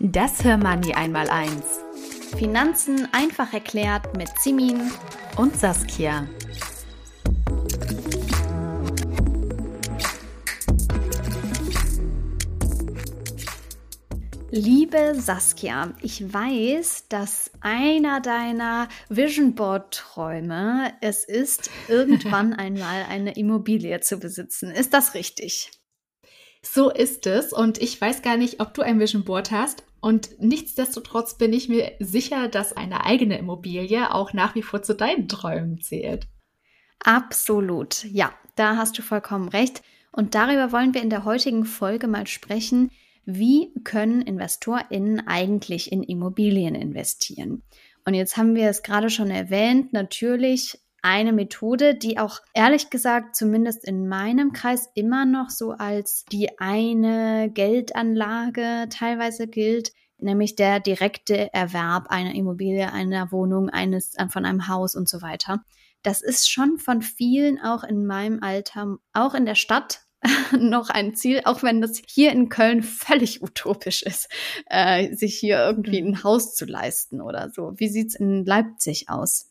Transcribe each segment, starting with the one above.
Das Hörmoney einmal eins. Finanzen einfach erklärt mit Simin und Saskia. Liebe Saskia, ich weiß, dass einer deiner Vision Board Träume es ist, irgendwann einmal eine Immobilie zu besitzen. Ist das richtig? So ist es und ich weiß gar nicht, ob du ein Vision Board hast, und nichtsdestotrotz bin ich mir sicher, dass eine eigene Immobilie auch nach wie vor zu deinen Träumen zählt. Absolut. Ja, da hast du vollkommen recht. Und darüber wollen wir in der heutigen Folge mal sprechen. Wie können InvestorInnen eigentlich in Immobilien investieren? Und jetzt haben wir es gerade schon erwähnt. Natürlich eine Methode, die auch ehrlich gesagt zumindest in meinem Kreis immer noch so als die eine Geldanlage teilweise gilt, nämlich der direkte Erwerb einer Immobilie, einer Wohnung, eines von einem Haus und so weiter. Das ist schon von vielen auch in meinem Alter, auch in der Stadt noch ein Ziel, auch wenn das hier in Köln völlig utopisch ist, äh, sich hier irgendwie mhm. ein Haus zu leisten oder so. Wie sieht's in Leipzig aus?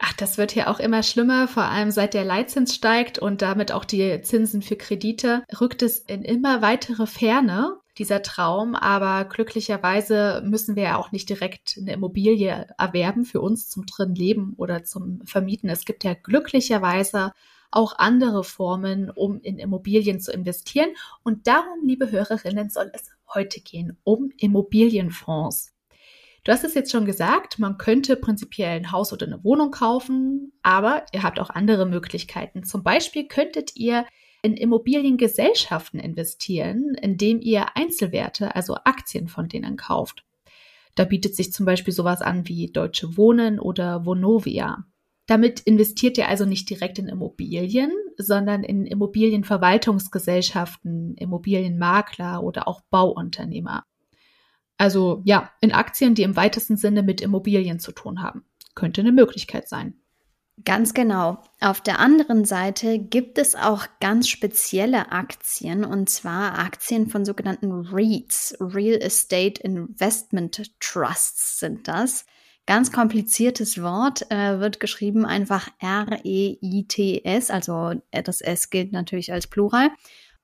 Ach, das wird hier auch immer schlimmer, vor allem seit der Leitzins steigt und damit auch die Zinsen für Kredite, rückt es in immer weitere Ferne, dieser Traum. Aber glücklicherweise müssen wir ja auch nicht direkt eine Immobilie erwerben für uns zum drin Leben oder zum Vermieten. Es gibt ja glücklicherweise auch andere Formen, um in Immobilien zu investieren. Und darum, liebe Hörerinnen, soll es heute gehen, um Immobilienfonds. Du hast es jetzt schon gesagt, man könnte prinzipiell ein Haus oder eine Wohnung kaufen, aber ihr habt auch andere Möglichkeiten. Zum Beispiel könntet ihr in Immobiliengesellschaften investieren, indem ihr Einzelwerte, also Aktien von denen kauft. Da bietet sich zum Beispiel sowas an wie Deutsche Wohnen oder Vonovia. Damit investiert ihr also nicht direkt in Immobilien, sondern in Immobilienverwaltungsgesellschaften, Immobilienmakler oder auch Bauunternehmer. Also ja, in Aktien, die im weitesten Sinne mit Immobilien zu tun haben. Könnte eine Möglichkeit sein. Ganz genau. Auf der anderen Seite gibt es auch ganz spezielle Aktien, und zwar Aktien von sogenannten REITs, Real Estate Investment Trusts sind das. Ganz kompliziertes Wort, äh, wird geschrieben einfach R-E-I-T-S, also das S gilt natürlich als Plural.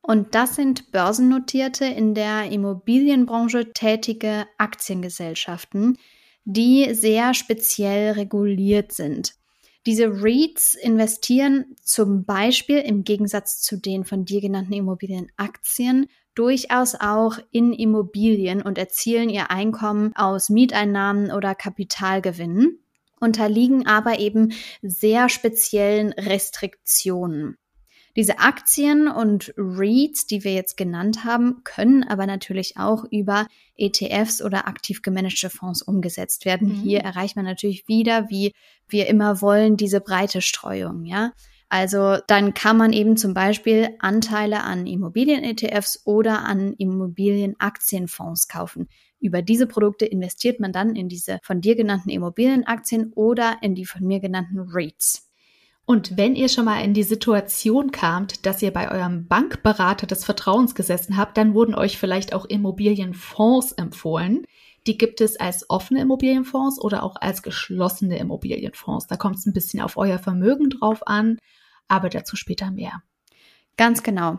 Und das sind börsennotierte, in der Immobilienbranche tätige Aktiengesellschaften, die sehr speziell reguliert sind. Diese REITs investieren zum Beispiel im Gegensatz zu den von dir genannten Immobilienaktien durchaus auch in Immobilien und erzielen ihr Einkommen aus Mieteinnahmen oder Kapitalgewinnen, unterliegen aber eben sehr speziellen Restriktionen. Diese Aktien und REITs, die wir jetzt genannt haben, können aber natürlich auch über ETFs oder aktiv gemanagte Fonds umgesetzt werden. Mhm. Hier erreicht man natürlich wieder, wie wir immer wollen, diese breite Streuung, ja. Also dann kann man eben zum Beispiel Anteile an Immobilien-ETFs oder an Immobilienaktienfonds kaufen. Über diese Produkte investiert man dann in diese von dir genannten Immobilienaktien oder in die von mir genannten REITs. Und wenn ihr schon mal in die Situation kamt, dass ihr bei eurem Bankberater des Vertrauens gesessen habt, dann wurden euch vielleicht auch Immobilienfonds empfohlen. Die gibt es als offene Immobilienfonds oder auch als geschlossene Immobilienfonds. Da kommt es ein bisschen auf euer Vermögen drauf an, aber dazu später mehr. Ganz genau.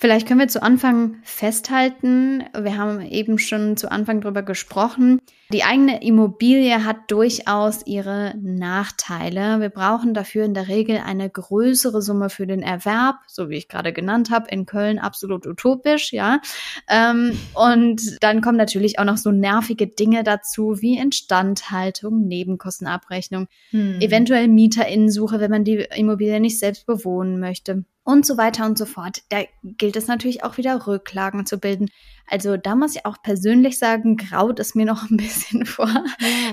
Vielleicht können wir zu Anfang festhalten, wir haben eben schon zu Anfang darüber gesprochen, die eigene Immobilie hat durchaus ihre Nachteile. Wir brauchen dafür in der Regel eine größere Summe für den Erwerb, so wie ich gerade genannt habe, in Köln absolut utopisch, ja. Ähm, und dann kommen natürlich auch noch so nervige Dinge dazu wie Instandhaltung, Nebenkostenabrechnung, hm. eventuell Mieterinnensuche, wenn man die Immobilie nicht selbst bewohnen möchte und so weiter und so fort. Da gilt es natürlich auch wieder Rücklagen zu bilden. Also da muss ich auch persönlich sagen, graut es mir noch ein bisschen vor,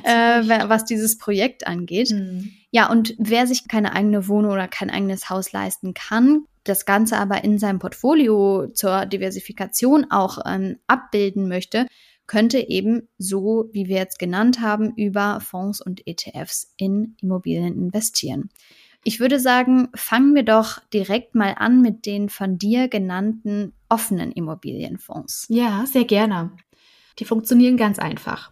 ja, äh, was dieses Projekt angeht. Mhm. Ja, und wer sich keine eigene Wohnung oder kein eigenes Haus leisten kann, das Ganze aber in seinem Portfolio zur Diversifikation auch ähm, abbilden möchte, könnte eben so, wie wir jetzt genannt haben, über Fonds und ETFs in Immobilien investieren. Ich würde sagen, fangen wir doch direkt mal an mit den von dir genannten offenen Immobilienfonds. Ja, sehr gerne. Die funktionieren ganz einfach.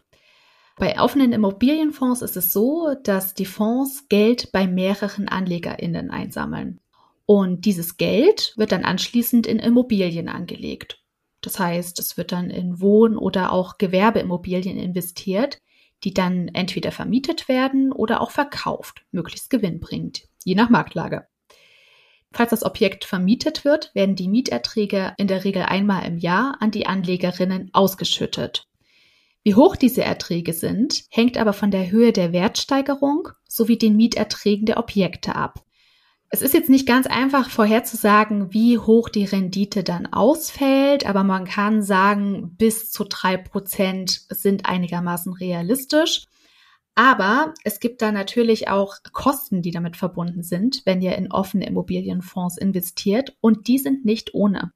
Bei offenen Immobilienfonds ist es so, dass die Fonds Geld bei mehreren AnlegerInnen einsammeln. Und dieses Geld wird dann anschließend in Immobilien angelegt. Das heißt, es wird dann in Wohn- oder auch Gewerbeimmobilien investiert, die dann entweder vermietet werden oder auch verkauft, möglichst gewinnbringend je nach Marktlage. Falls das Objekt vermietet wird, werden die Mieterträge in der Regel einmal im Jahr an die Anlegerinnen ausgeschüttet. Wie hoch diese Erträge sind, hängt aber von der Höhe der Wertsteigerung sowie den Mieterträgen der Objekte ab. Es ist jetzt nicht ganz einfach vorherzusagen, wie hoch die Rendite dann ausfällt, aber man kann sagen, bis zu drei Prozent sind einigermaßen realistisch. Aber es gibt da natürlich auch Kosten, die damit verbunden sind, wenn ihr in offene Immobilienfonds investiert und die sind nicht ohne.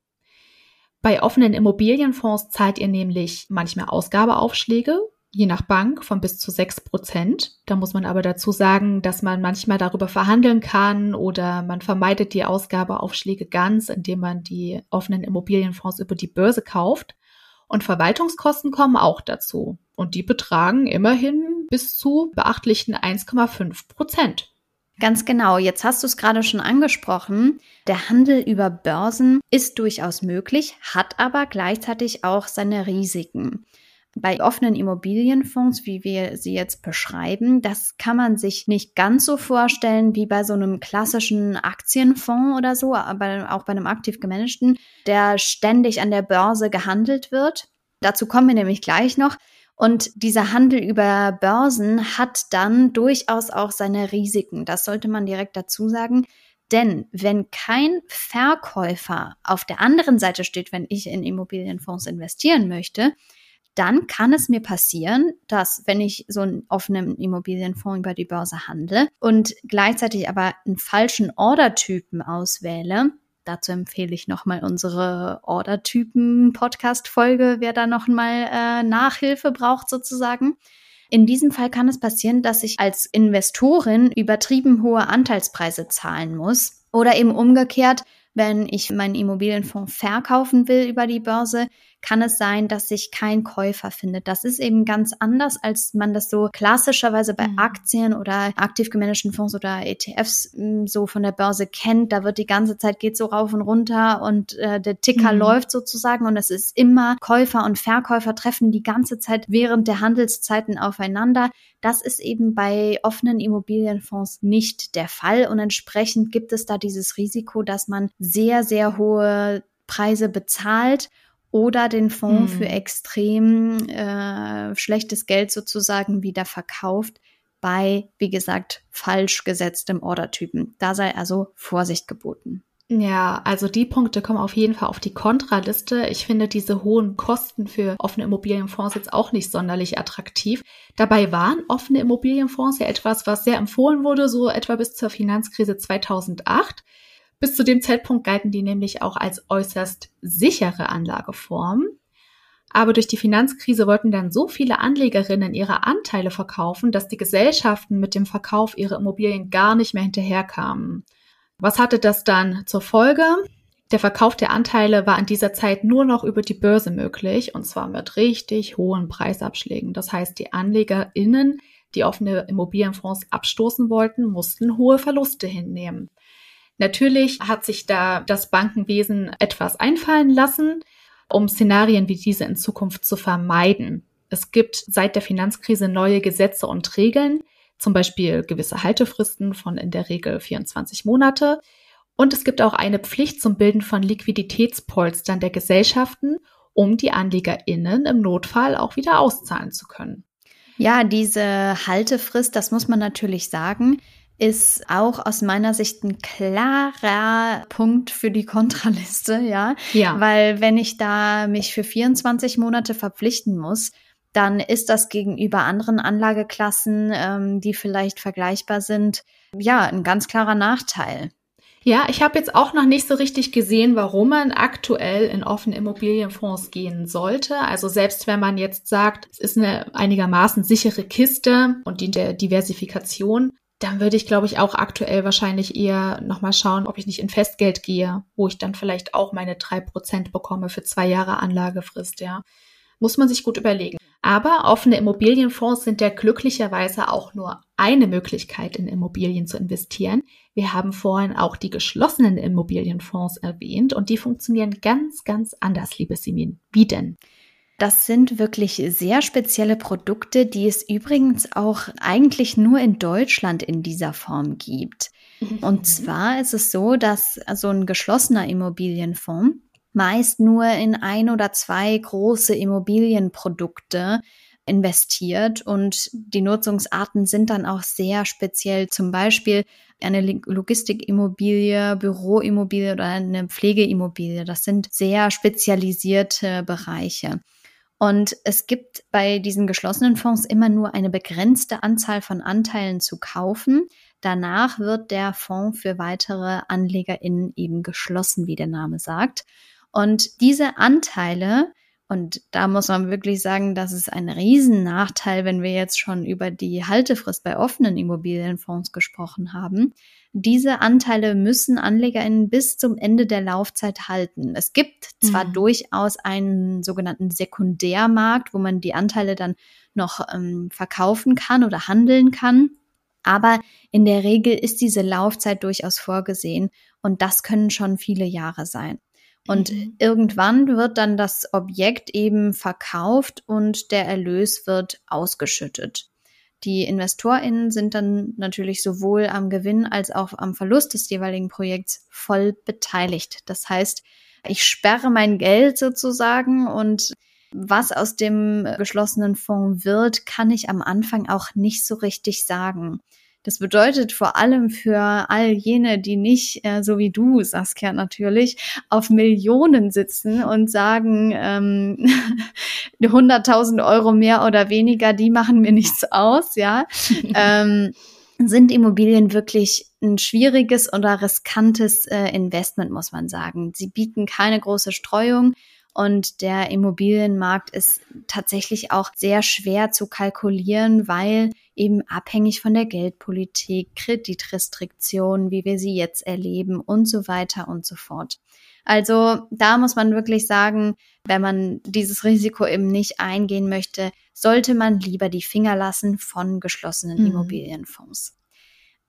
Bei offenen Immobilienfonds zahlt ihr nämlich manchmal Ausgabeaufschläge, je nach Bank von bis zu sechs Prozent. Da muss man aber dazu sagen, dass man manchmal darüber verhandeln kann oder man vermeidet die Ausgabeaufschläge ganz, indem man die offenen Immobilienfonds über die Börse kauft. Und Verwaltungskosten kommen auch dazu. Und die betragen immerhin bis zu beachtlichen 1,5 Prozent. Ganz genau, jetzt hast du es gerade schon angesprochen. Der Handel über Börsen ist durchaus möglich, hat aber gleichzeitig auch seine Risiken. Bei offenen Immobilienfonds, wie wir sie jetzt beschreiben, das kann man sich nicht ganz so vorstellen wie bei so einem klassischen Aktienfonds oder so, aber auch bei einem aktiv gemanagten, der ständig an der Börse gehandelt wird. Dazu kommen wir nämlich gleich noch. Und dieser Handel über Börsen hat dann durchaus auch seine Risiken. Das sollte man direkt dazu sagen. Denn wenn kein Verkäufer auf der anderen Seite steht, wenn ich in Immobilienfonds investieren möchte, dann kann es mir passieren, dass wenn ich so einen offenen Immobilienfonds über die Börse handle und gleichzeitig aber einen falschen Ordertypen auswähle, Dazu empfehle ich nochmal unsere Ordertypen-Podcast-Folge, wer da nochmal äh, Nachhilfe braucht sozusagen. In diesem Fall kann es passieren, dass ich als Investorin übertrieben hohe Anteilspreise zahlen muss. Oder eben umgekehrt, wenn ich meinen Immobilienfonds verkaufen will über die Börse, kann es sein, dass sich kein Käufer findet. Das ist eben ganz anders, als man das so klassischerweise bei mhm. Aktien oder aktiv gemanagten Fonds oder ETFs hm, so von der Börse kennt. Da wird die ganze Zeit geht so rauf und runter und äh, der Ticker mhm. läuft sozusagen und es ist immer Käufer und Verkäufer treffen die ganze Zeit während der Handelszeiten aufeinander. Das ist eben bei offenen Immobilienfonds nicht der Fall und entsprechend gibt es da dieses Risiko, dass man sehr, sehr hohe Preise bezahlt oder den Fonds hm. für extrem äh, schlechtes Geld sozusagen wieder verkauft bei, wie gesagt, falsch gesetztem Ordertypen. Da sei also Vorsicht geboten. Ja, also die Punkte kommen auf jeden Fall auf die Kontraliste. Ich finde diese hohen Kosten für offene Immobilienfonds jetzt auch nicht sonderlich attraktiv. Dabei waren offene Immobilienfonds ja etwas, was sehr empfohlen wurde, so etwa bis zur Finanzkrise 2008. Bis zu dem Zeitpunkt galten die nämlich auch als äußerst sichere Anlageform. Aber durch die Finanzkrise wollten dann so viele Anlegerinnen ihre Anteile verkaufen, dass die Gesellschaften mit dem Verkauf ihrer Immobilien gar nicht mehr hinterherkamen. Was hatte das dann zur Folge? Der Verkauf der Anteile war in dieser Zeit nur noch über die Börse möglich und zwar mit richtig hohen Preisabschlägen. Das heißt, die AnlegerInnen, die offene Immobilienfonds abstoßen wollten, mussten hohe Verluste hinnehmen. Natürlich hat sich da das Bankenwesen etwas einfallen lassen, um Szenarien wie diese in Zukunft zu vermeiden. Es gibt seit der Finanzkrise neue Gesetze und Regeln, zum Beispiel gewisse Haltefristen von in der Regel 24 Monate. Und es gibt auch eine Pflicht zum Bilden von Liquiditätspolstern der Gesellschaften, um die AnlegerInnen im Notfall auch wieder auszahlen zu können. Ja, diese Haltefrist, das muss man natürlich sagen, ist auch aus meiner Sicht ein klarer Punkt für die Kontraliste, ja. Ja. Weil wenn ich da mich für 24 Monate verpflichten muss, dann ist das gegenüber anderen Anlageklassen, ähm, die vielleicht vergleichbar sind, ja, ein ganz klarer Nachteil. Ja, ich habe jetzt auch noch nicht so richtig gesehen, warum man aktuell in offene Immobilienfonds gehen sollte. Also selbst wenn man jetzt sagt, es ist eine einigermaßen sichere Kiste und dient der Diversifikation, dann würde ich, glaube ich, auch aktuell wahrscheinlich eher nochmal schauen, ob ich nicht in Festgeld gehe, wo ich dann vielleicht auch meine drei Prozent bekomme für zwei Jahre Anlagefrist, ja. Muss man sich gut überlegen. Aber offene Immobilienfonds sind ja glücklicherweise auch nur eine Möglichkeit, in Immobilien zu investieren. Wir haben vorhin auch die geschlossenen Immobilienfonds erwähnt und die funktionieren ganz, ganz anders, liebe Simin. Wie denn? Das sind wirklich sehr spezielle Produkte, die es übrigens auch eigentlich nur in Deutschland in dieser Form gibt. Mhm. Und zwar ist es so, dass so ein geschlossener Immobilienfonds meist nur in ein oder zwei große Immobilienprodukte investiert und die Nutzungsarten sind dann auch sehr speziell. Zum Beispiel eine Logistikimmobilie, Büroimmobilie oder eine Pflegeimmobilie. Das sind sehr spezialisierte Bereiche. Und es gibt bei diesen geschlossenen Fonds immer nur eine begrenzte Anzahl von Anteilen zu kaufen. Danach wird der Fonds für weitere AnlegerInnen eben geschlossen, wie der Name sagt. Und diese Anteile, und da muss man wirklich sagen, das ist ein Riesennachteil, wenn wir jetzt schon über die Haltefrist bei offenen Immobilienfonds gesprochen haben. Diese Anteile müssen AnlegerInnen bis zum Ende der Laufzeit halten. Es gibt zwar mhm. durchaus einen sogenannten Sekundärmarkt, wo man die Anteile dann noch ähm, verkaufen kann oder handeln kann. Aber in der Regel ist diese Laufzeit durchaus vorgesehen und das können schon viele Jahre sein. Und mhm. irgendwann wird dann das Objekt eben verkauft und der Erlös wird ausgeschüttet. Die InvestorInnen sind dann natürlich sowohl am Gewinn als auch am Verlust des jeweiligen Projekts voll beteiligt. Das heißt, ich sperre mein Geld sozusagen und was aus dem geschlossenen Fonds wird, kann ich am Anfang auch nicht so richtig sagen. Das bedeutet vor allem für all jene, die nicht, äh, so wie du, Saskia natürlich, auf Millionen sitzen und sagen, ähm, 100.000 Euro mehr oder weniger, die machen mir nichts aus, ja. ähm, sind Immobilien wirklich ein schwieriges oder riskantes äh, Investment, muss man sagen. Sie bieten keine große Streuung. Und der Immobilienmarkt ist tatsächlich auch sehr schwer zu kalkulieren, weil eben abhängig von der Geldpolitik, Kreditrestriktionen, wie wir sie jetzt erleben und so weiter und so fort. Also da muss man wirklich sagen, wenn man dieses Risiko eben nicht eingehen möchte, sollte man lieber die Finger lassen von geschlossenen mhm. Immobilienfonds.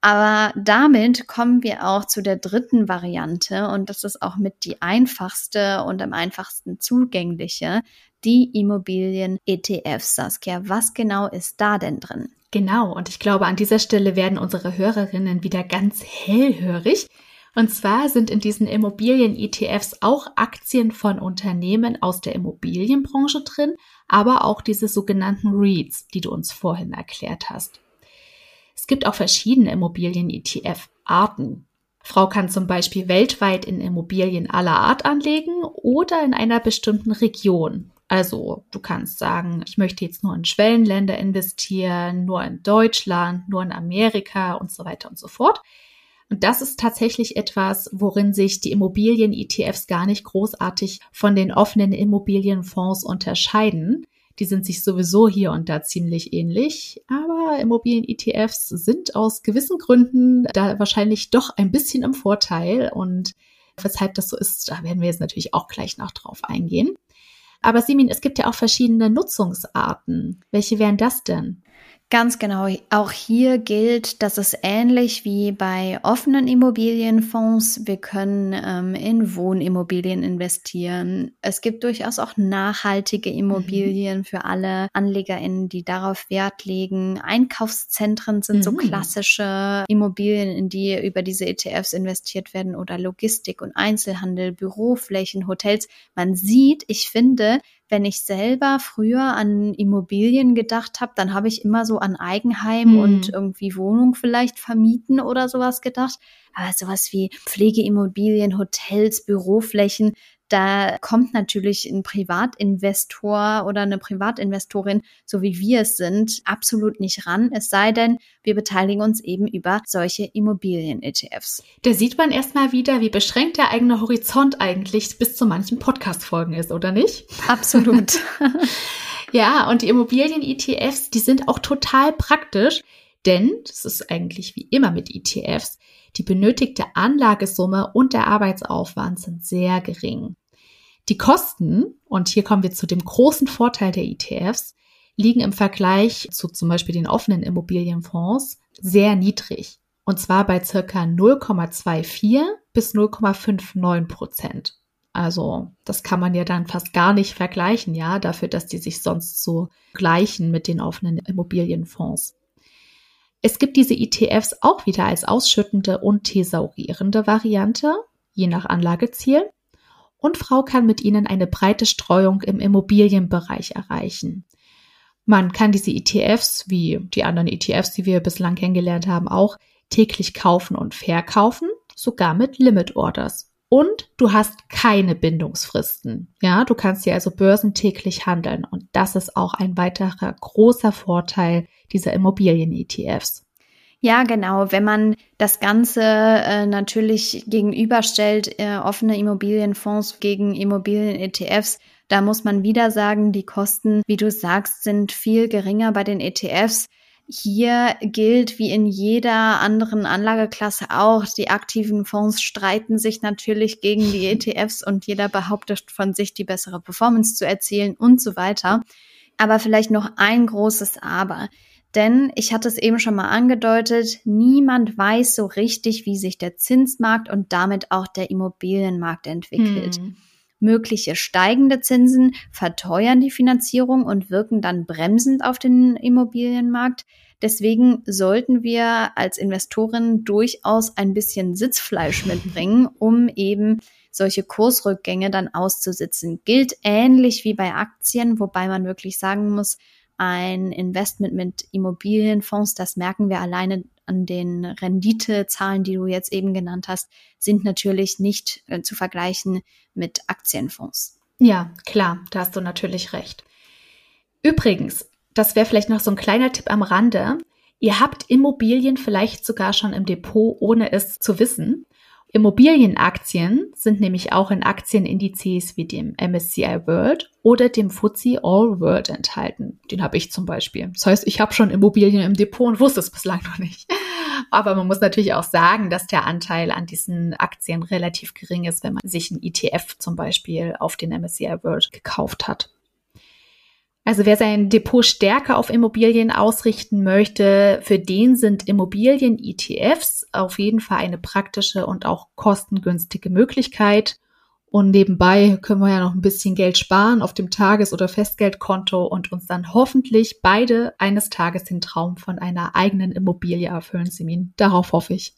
Aber damit kommen wir auch zu der dritten Variante und das ist auch mit die einfachste und am einfachsten zugängliche, die Immobilien-ETFs. Saskia, was genau ist da denn drin? Genau, und ich glaube, an dieser Stelle werden unsere Hörerinnen wieder ganz hellhörig. Und zwar sind in diesen Immobilien-ETFs auch Aktien von Unternehmen aus der Immobilienbranche drin, aber auch diese sogenannten REITs, die du uns vorhin erklärt hast. Es gibt auch verschiedene Immobilien-ETF-Arten. Frau kann zum Beispiel weltweit in Immobilien aller Art anlegen oder in einer bestimmten Region. Also du kannst sagen, ich möchte jetzt nur in Schwellenländer investieren, nur in Deutschland, nur in Amerika und so weiter und so fort. Und das ist tatsächlich etwas, worin sich die Immobilien-ETFs gar nicht großartig von den offenen Immobilienfonds unterscheiden. Die sind sich sowieso hier und da ziemlich ähnlich, aber Immobilien-ETFs sind aus gewissen Gründen da wahrscheinlich doch ein bisschen im Vorteil und weshalb das so ist, da werden wir jetzt natürlich auch gleich noch drauf eingehen. Aber Simin, es gibt ja auch verschiedene Nutzungsarten. Welche wären das denn? Ganz genau. Auch hier gilt, dass es ähnlich wie bei offenen Immobilienfonds, wir können ähm, in Wohnimmobilien investieren. Es gibt durchaus auch nachhaltige Immobilien mhm. für alle AnlegerInnen, die darauf Wert legen. Einkaufszentren sind mhm. so klassische Immobilien, in die über diese ETFs investiert werden oder Logistik und Einzelhandel, Büroflächen, Hotels. Man sieht, ich finde, wenn ich selber früher an Immobilien gedacht habe, dann habe ich immer so an Eigenheim hm. und irgendwie Wohnung vielleicht vermieten oder sowas gedacht. Aber sowas wie Pflegeimmobilien, Hotels, Büroflächen, da kommt natürlich ein Privatinvestor oder eine Privatinvestorin, so wie wir es sind, absolut nicht ran. Es sei denn, wir beteiligen uns eben über solche Immobilien-ETFs. Da sieht man erstmal wieder, wie beschränkt der eigene Horizont eigentlich bis zu manchen Podcast-Folgen ist, oder nicht? Absolut. ja, und die Immobilien-ETFs, die sind auch total praktisch. Denn, das ist eigentlich wie immer mit ETFs, die benötigte Anlagesumme und der Arbeitsaufwand sind sehr gering. Die Kosten, und hier kommen wir zu dem großen Vorteil der ETFs, liegen im Vergleich zu zum Beispiel den offenen Immobilienfonds sehr niedrig. Und zwar bei circa 0,24 bis 0,59 Prozent. Also das kann man ja dann fast gar nicht vergleichen, ja, dafür, dass die sich sonst so gleichen mit den offenen Immobilienfonds. Es gibt diese ETFs auch wieder als ausschüttende und thesaurierende Variante, je nach Anlageziel. Und Frau kann mit ihnen eine breite Streuung im Immobilienbereich erreichen. Man kann diese ETFs, wie die anderen ETFs, die wir bislang kennengelernt haben, auch täglich kaufen und verkaufen, sogar mit Limit Orders. Und du hast keine Bindungsfristen. Ja, du kannst hier also börsentäglich handeln. Und das ist auch ein weiterer großer Vorteil dieser Immobilien-ETFs. Ja, genau. Wenn man das Ganze äh, natürlich gegenüberstellt, äh, offene Immobilienfonds gegen Immobilien-ETFs, da muss man wieder sagen, die Kosten, wie du sagst, sind viel geringer bei den ETFs. Hier gilt wie in jeder anderen Anlageklasse auch, die aktiven Fonds streiten sich natürlich gegen die ETFs und jeder behauptet von sich, die bessere Performance zu erzielen und so weiter. Aber vielleicht noch ein großes Aber. Denn ich hatte es eben schon mal angedeutet, niemand weiß so richtig, wie sich der Zinsmarkt und damit auch der Immobilienmarkt entwickelt. Hm. Mögliche steigende Zinsen verteuern die Finanzierung und wirken dann bremsend auf den Immobilienmarkt. Deswegen sollten wir als Investoren durchaus ein bisschen Sitzfleisch mitbringen, um eben solche Kursrückgänge dann auszusitzen. Gilt ähnlich wie bei Aktien, wobei man wirklich sagen muss, ein Investment mit Immobilienfonds, das merken wir alleine an den Renditezahlen, die du jetzt eben genannt hast, sind natürlich nicht äh, zu vergleichen mit Aktienfonds. Ja, klar, da hast du natürlich recht. Übrigens, das wäre vielleicht noch so ein kleiner Tipp am Rande. Ihr habt Immobilien vielleicht sogar schon im Depot, ohne es zu wissen. Immobilienaktien sind nämlich auch in Aktienindizes wie dem MSCI World oder dem FTSE All World enthalten. Den habe ich zum Beispiel. Das heißt, ich habe schon Immobilien im Depot und wusste es bislang noch nicht. Aber man muss natürlich auch sagen, dass der Anteil an diesen Aktien relativ gering ist, wenn man sich ein ETF zum Beispiel auf den MSCI World gekauft hat. Also wer sein Depot stärker auf Immobilien ausrichten möchte, für den sind Immobilien-ETFs auf jeden Fall eine praktische und auch kostengünstige Möglichkeit. Und nebenbei können wir ja noch ein bisschen Geld sparen auf dem Tages- oder Festgeldkonto und uns dann hoffentlich beide eines Tages den Traum von einer eigenen Immobilie erfüllen, Simin. Darauf hoffe ich.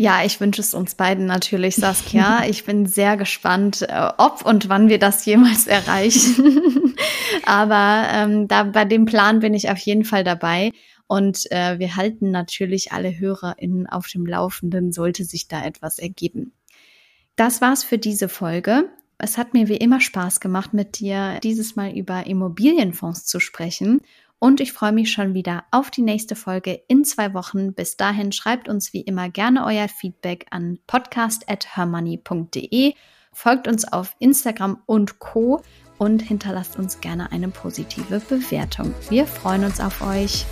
Ja, ich wünsche es uns beiden natürlich, Saskia. Ich bin sehr gespannt, äh, ob und wann wir das jemals erreichen. Aber ähm, da bei dem Plan bin ich auf jeden Fall dabei. Und äh, wir halten natürlich alle HörerInnen auf dem Laufenden, sollte sich da etwas ergeben. Das war's für diese Folge. Es hat mir wie immer Spaß gemacht, mit dir dieses Mal über Immobilienfonds zu sprechen. Und ich freue mich schon wieder auf die nächste Folge in zwei Wochen. Bis dahin schreibt uns wie immer gerne euer Feedback an podcast.hermoney.de. Folgt uns auf Instagram und Co. und hinterlasst uns gerne eine positive Bewertung. Wir freuen uns auf euch.